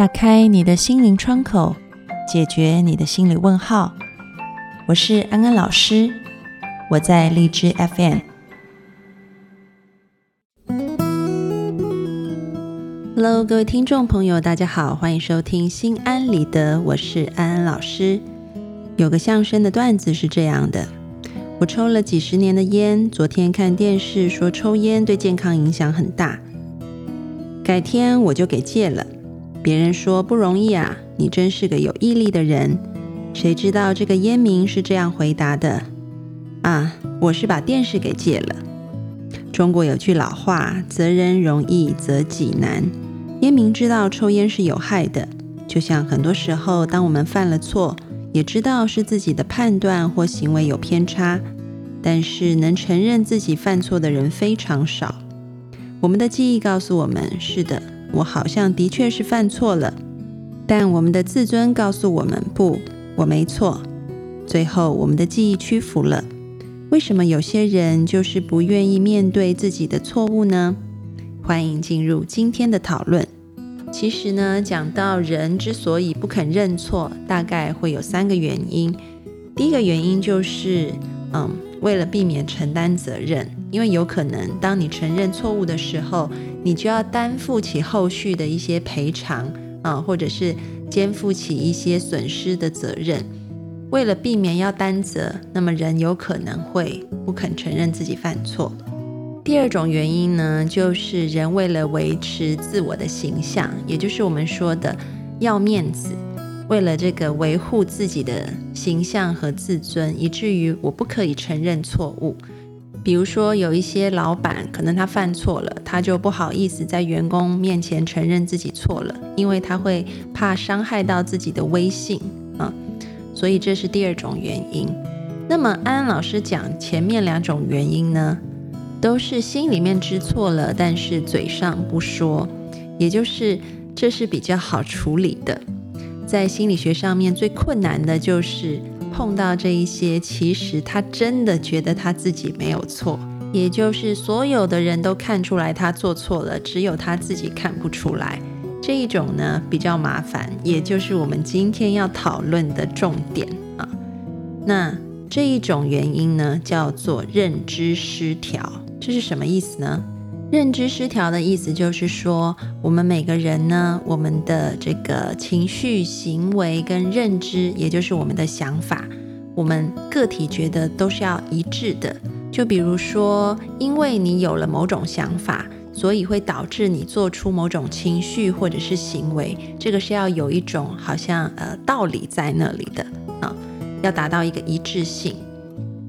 打开你的心灵窗口，解决你的心理问号。我是安安老师，我在荔枝 FM。Hello，各位听众朋友，大家好，欢迎收听《心安理得》，我是安安老师。有个相声的段子是这样的：我抽了几十年的烟，昨天看电视说抽烟对健康影响很大，改天我就给戒了。别人说不容易啊，你真是个有毅力的人。谁知道这个烟民是这样回答的：啊，我是把电视给戒了。中国有句老话，责人容易责己难。烟民知道抽烟是有害的，就像很多时候，当我们犯了错，也知道是自己的判断或行为有偏差，但是能承认自己犯错的人非常少。我们的记忆告诉我们，是的。我好像的确是犯错了，但我们的自尊告诉我们不，我没错。最后，我们的记忆屈服了。为什么有些人就是不愿意面对自己的错误呢？欢迎进入今天的讨论。其实呢，讲到人之所以不肯认错，大概会有三个原因。第一个原因就是，嗯，为了避免承担责任，因为有可能当你承认错误的时候。你就要担负起后续的一些赔偿啊，或者是肩负起一些损失的责任。为了避免要担责，那么人有可能会不肯承认自己犯错。第二种原因呢，就是人为了维持自我的形象，也就是我们说的要面子，为了这个维护自己的形象和自尊，以至于我不可以承认错误。比如说，有一些老板可能他犯错了，他就不好意思在员工面前承认自己错了，因为他会怕伤害到自己的威信啊。所以这是第二种原因。那么安安老师讲前面两种原因呢，都是心里面知错了，但是嘴上不说，也就是这是比较好处理的。在心理学上面最困难的就是。碰到这一些，其实他真的觉得他自己没有错，也就是所有的人都看出来他做错了，只有他自己看不出来。这一种呢比较麻烦，也就是我们今天要讨论的重点啊。那这一种原因呢叫做认知失调，这是什么意思呢？认知失调的意思就是说，我们每个人呢，我们的这个情绪、行为跟认知，也就是我们的想法，我们个体觉得都是要一致的。就比如说，因为你有了某种想法，所以会导致你做出某种情绪或者是行为，这个是要有一种好像呃道理在那里的啊，要达到一个一致性。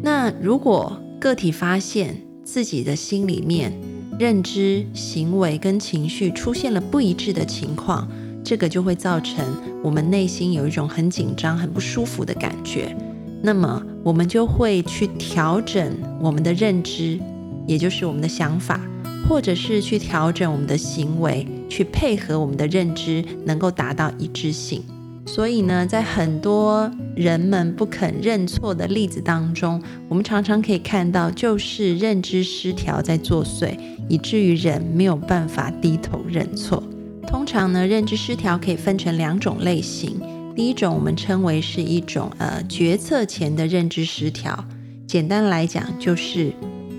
那如果个体发现自己的心里面，认知、行为跟情绪出现了不一致的情况，这个就会造成我们内心有一种很紧张、很不舒服的感觉。那么，我们就会去调整我们的认知，也就是我们的想法，或者是去调整我们的行为，去配合我们的认知，能够达到一致性。所以呢，在很多人们不肯认错的例子当中，我们常常可以看到，就是认知失调在作祟，以至于人没有办法低头认错。通常呢，认知失调可以分成两种类型。第一种我们称为是一种呃决策前的认知失调，简单来讲就是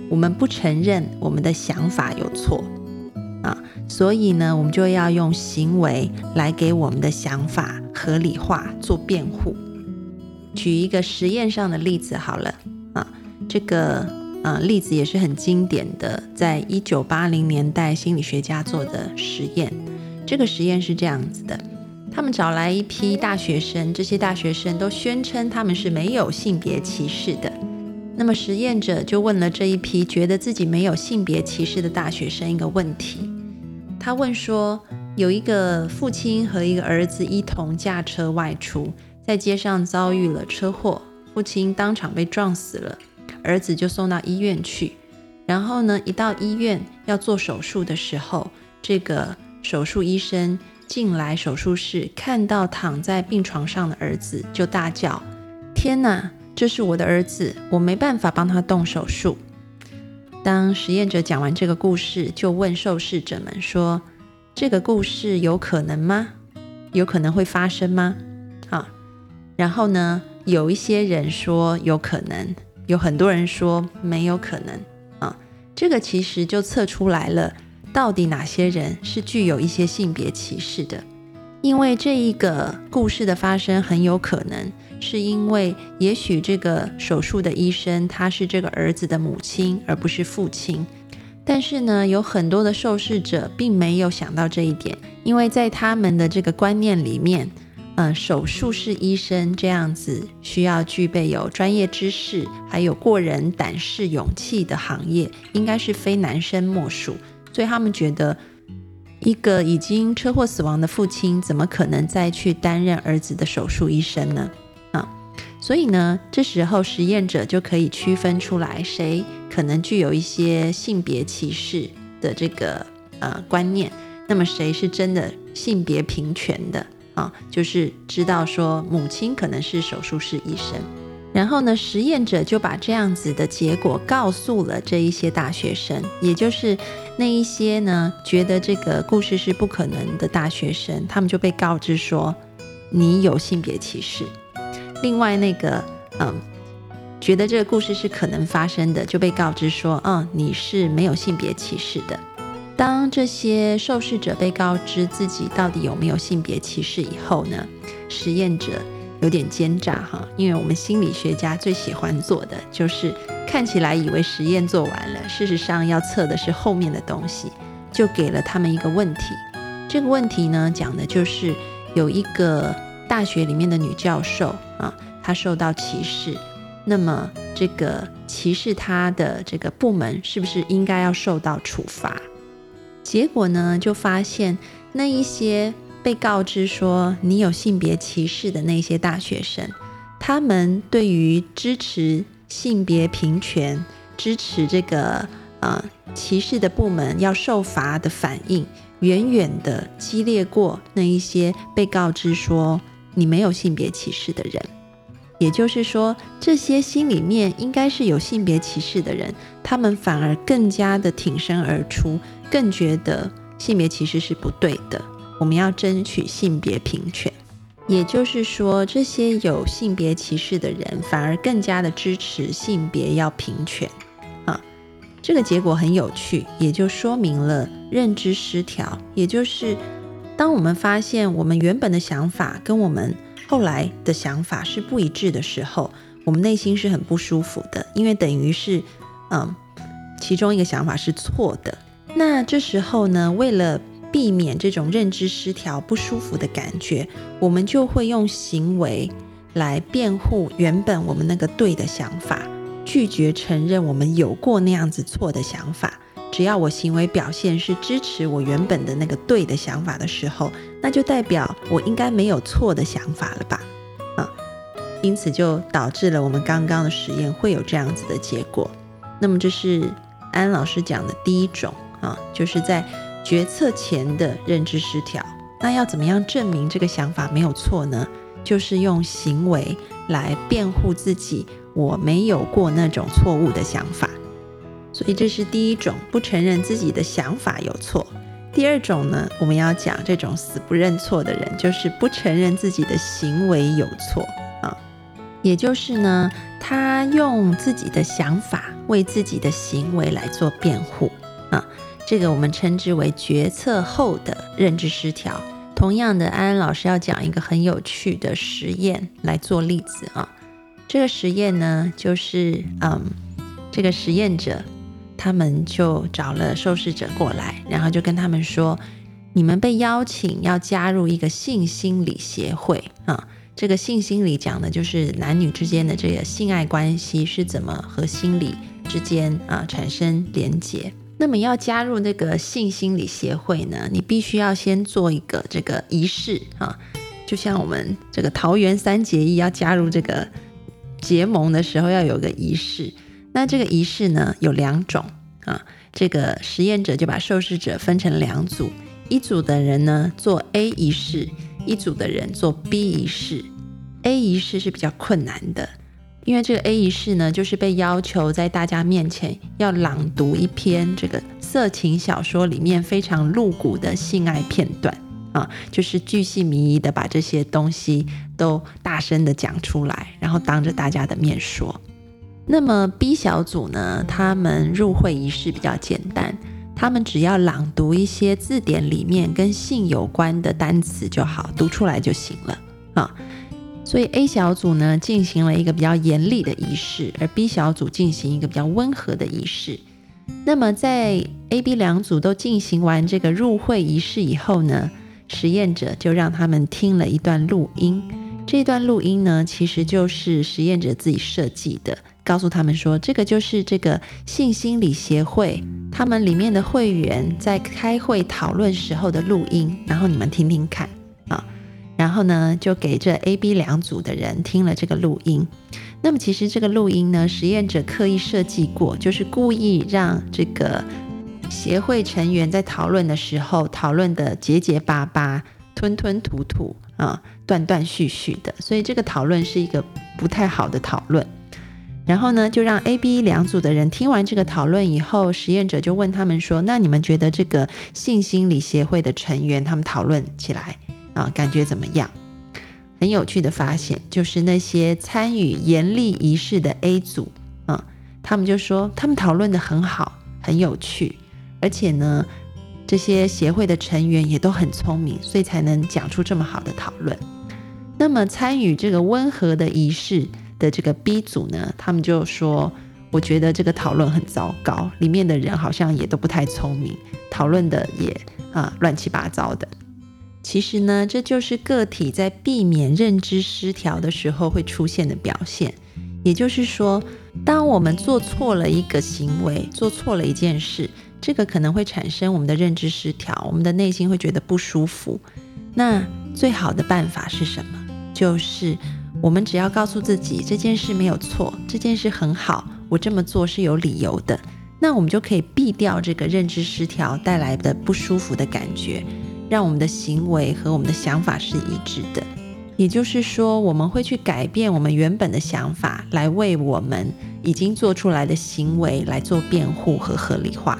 我们不承认我们的想法有错。啊，所以呢，我们就要用行为来给我们的想法合理化、做辩护。举一个实验上的例子好了，啊，这个啊例子也是很经典的，在一九八零年代心理学家做的实验。这个实验是这样子的：他们找来一批大学生，这些大学生都宣称他们是没有性别歧视的。那么实验者就问了这一批觉得自己没有性别歧视的大学生一个问题。他问说：有一个父亲和一个儿子一同驾车外出，在街上遭遇了车祸，父亲当场被撞死了，儿子就送到医院去。然后呢，一到医院要做手术的时候，这个手术医生进来手术室，看到躺在病床上的儿子，就大叫：“天哪，这是我的儿子，我没办法帮他动手术。”当实验者讲完这个故事，就问受试者们说：“这个故事有可能吗？”有可能会发生吗？啊，然后呢，有一些人说有可能，有很多人说没有可能啊。这个其实就测出来了，到底哪些人是具有一些性别歧视的？因为这一个故事的发生很有可能是因为，也许这个手术的医生他是这个儿子的母亲，而不是父亲。但是呢，有很多的受试者并没有想到这一点，因为在他们的这个观念里面，嗯，手术室医生这样子需要具备有专业知识，还有过人胆识、勇气的行业，应该是非男生莫属。所以他们觉得，一个已经车祸死亡的父亲，怎么可能再去担任儿子的手术医生呢？所以呢，这时候实验者就可以区分出来，谁可能具有一些性别歧视的这个呃观念，那么谁是真的性别平权的啊？就是知道说母亲可能是手术室医生，然后呢，实验者就把这样子的结果告诉了这一些大学生，也就是那一些呢觉得这个故事是不可能的大学生，他们就被告知说你有性别歧视。另外那个，嗯，觉得这个故事是可能发生的，就被告知说，嗯，你是没有性别歧视的。当这些受试者被告知自己到底有没有性别歧视以后呢，实验者有点奸诈哈，因为我们心理学家最喜欢做的就是看起来以为实验做完了，事实上要测的是后面的东西，就给了他们一个问题。这个问题呢，讲的就是有一个。大学里面的女教授啊，她受到歧视，那么这个歧视她的这个部门是不是应该要受到处罚？结果呢，就发现那一些被告知说你有性别歧视的那些大学生，他们对于支持性别平权、支持这个呃歧视的部门要受罚的反应，远远的激烈过那一些被告知说。你没有性别歧视的人，也就是说，这些心里面应该是有性别歧视的人，他们反而更加的挺身而出，更觉得性别歧视是不对的。我们要争取性别平权，也就是说，这些有性别歧视的人反而更加的支持性别要平权啊。这个结果很有趣，也就说明了认知失调，也就是。当我们发现我们原本的想法跟我们后来的想法是不一致的时候，我们内心是很不舒服的，因为等于是，嗯，其中一个想法是错的。那这时候呢，为了避免这种认知失调不舒服的感觉，我们就会用行为来辩护原本我们那个对的想法，拒绝承认我们有过那样子错的想法。只要我行为表现是支持我原本的那个对的想法的时候，那就代表我应该没有错的想法了吧？啊，因此就导致了我们刚刚的实验会有这样子的结果。那么这是安老师讲的第一种啊，就是在决策前的认知失调。那要怎么样证明这个想法没有错呢？就是用行为来辩护自己，我没有过那种错误的想法。所以这是第一种不承认自己的想法有错。第二种呢，我们要讲这种死不认错的人，就是不承认自己的行为有错啊。也就是呢，他用自己的想法为自己的行为来做辩护啊。这个我们称之为决策后的认知失调。同样的，安安老师要讲一个很有趣的实验来做例子啊。这个实验呢，就是嗯，这个实验者。他们就找了受试者过来，然后就跟他们说：“你们被邀请要加入一个性心理协会啊。这个性心理讲的就是男女之间的这个性爱关系是怎么和心理之间啊产生连结。那么要加入那个性心理协会呢，你必须要先做一个这个仪式啊，就像我们这个桃园三结义要加入这个结盟的时候要有个仪式。”那这个仪式呢有两种啊，这个实验者就把受试者分成两组，一组的人呢做 A 仪式，一组的人做 B 仪式。A 仪式是比较困难的，因为这个 A 仪式呢就是被要求在大家面前要朗读一篇这个色情小说里面非常露骨的性爱片段啊，就是巨细靡遗的把这些东西都大声的讲出来，然后当着大家的面说。那么 B 小组呢，他们入会仪式比较简单，他们只要朗读一些字典里面跟性有关的单词就好，读出来就行了啊。所以 A 小组呢进行了一个比较严厉的仪式，而 B 小组进行一个比较温和的仪式。那么在 A、B 两组都进行完这个入会仪式以后呢，实验者就让他们听了一段录音。这段录音呢，其实就是实验者自己设计的，告诉他们说，这个就是这个性心理协会他们里面的会员在开会讨论时候的录音，然后你们听听看啊。然后呢，就给这 A、B 两组的人听了这个录音。那么其实这个录音呢，实验者刻意设计过，就是故意让这个协会成员在讨论的时候讨论的结结巴巴、吞吞吐吐啊、断断续续的，所以这个讨论是一个不太好的讨论。然后呢，就让 A、B 两组的人听完这个讨论以后，实验者就问他们说：“那你们觉得这个性心理协会的成员他们讨论起来啊，感觉怎么样？”很有趣的发现，就是那些参与严厉仪式的 A 组，啊，他们就说他们讨论的很好，很有趣，而且呢，这些协会的成员也都很聪明，所以才能讲出这么好的讨论。那么参与这个温和的仪式的这个 B 组呢，他们就说，我觉得这个讨论很糟糕，里面的人好像也都不太聪明，讨论的也啊乱七八糟的。其实呢，这就是个体在避免认知失调的时候会出现的表现。也就是说，当我们做错了一个行为，做错了一件事，这个可能会产生我们的认知失调，我们的内心会觉得不舒服。那最好的办法是什么？就是我们只要告诉自己这件事没有错，这件事很好，我这么做是有理由的，那我们就可以避掉这个认知失调带来的不舒服的感觉。让我们的行为和我们的想法是一致的，也就是说，我们会去改变我们原本的想法，来为我们已经做出来的行为来做辩护和合理化。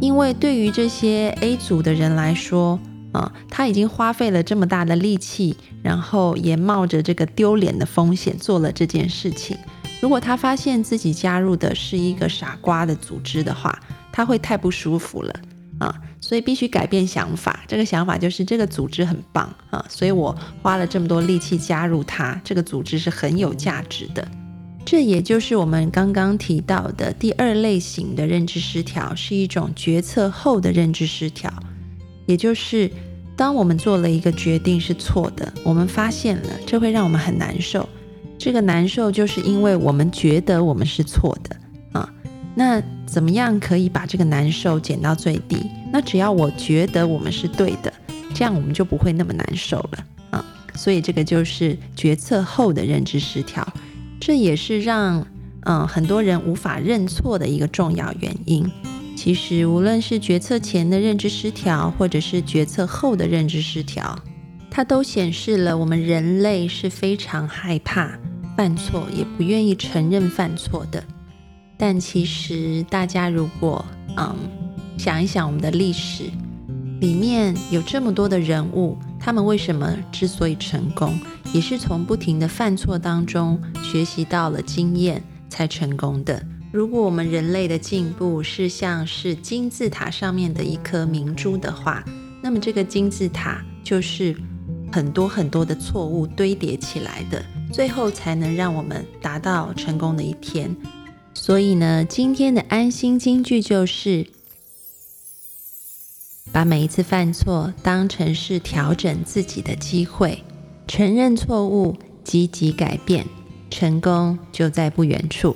因为对于这些 A 组的人来说，啊，他已经花费了这么大的力气，然后也冒着这个丢脸的风险做了这件事情。如果他发现自己加入的是一个傻瓜的组织的话，他会太不舒服了。啊，所以必须改变想法。这个想法就是这个组织很棒啊，所以我花了这么多力气加入它。这个组织是很有价值的。这也就是我们刚刚提到的第二类型的认知失调，是一种决策后的认知失调。也就是当我们做了一个决定是错的，我们发现了，这会让我们很难受。这个难受就是因为我们觉得我们是错的啊。那怎么样可以把这个难受减到最低？那只要我觉得我们是对的，这样我们就不会那么难受了啊。所以这个就是决策后的认知失调，这也是让嗯很多人无法认错的一个重要原因。其实无论是决策前的认知失调，或者是决策后的认知失调，它都显示了我们人类是非常害怕犯错，也不愿意承认犯错的。但其实，大家如果嗯想一想，我们的历史里面有这么多的人物，他们为什么之所以成功，也是从不停的犯错当中学习到了经验才成功的。如果我们人类的进步是像是金字塔上面的一颗明珠的话，那么这个金字塔就是很多很多的错误堆叠起来的，最后才能让我们达到成功的一天。所以呢，今天的安心金句就是：把每一次犯错当成是调整自己的机会，承认错误，积极改变，成功就在不远处。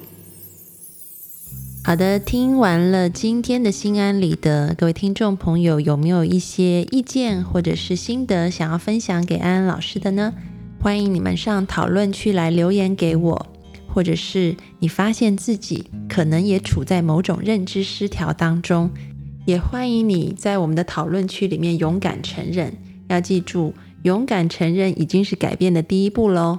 好的，听完了今天的心安理得，各位听众朋友有没有一些意见或者是心得想要分享给安安老师的呢？欢迎你们上讨论区来留言给我。或者是你发现自己可能也处在某种认知失调当中，也欢迎你在我们的讨论区里面勇敢承认。要记住，勇敢承认已经是改变的第一步喽。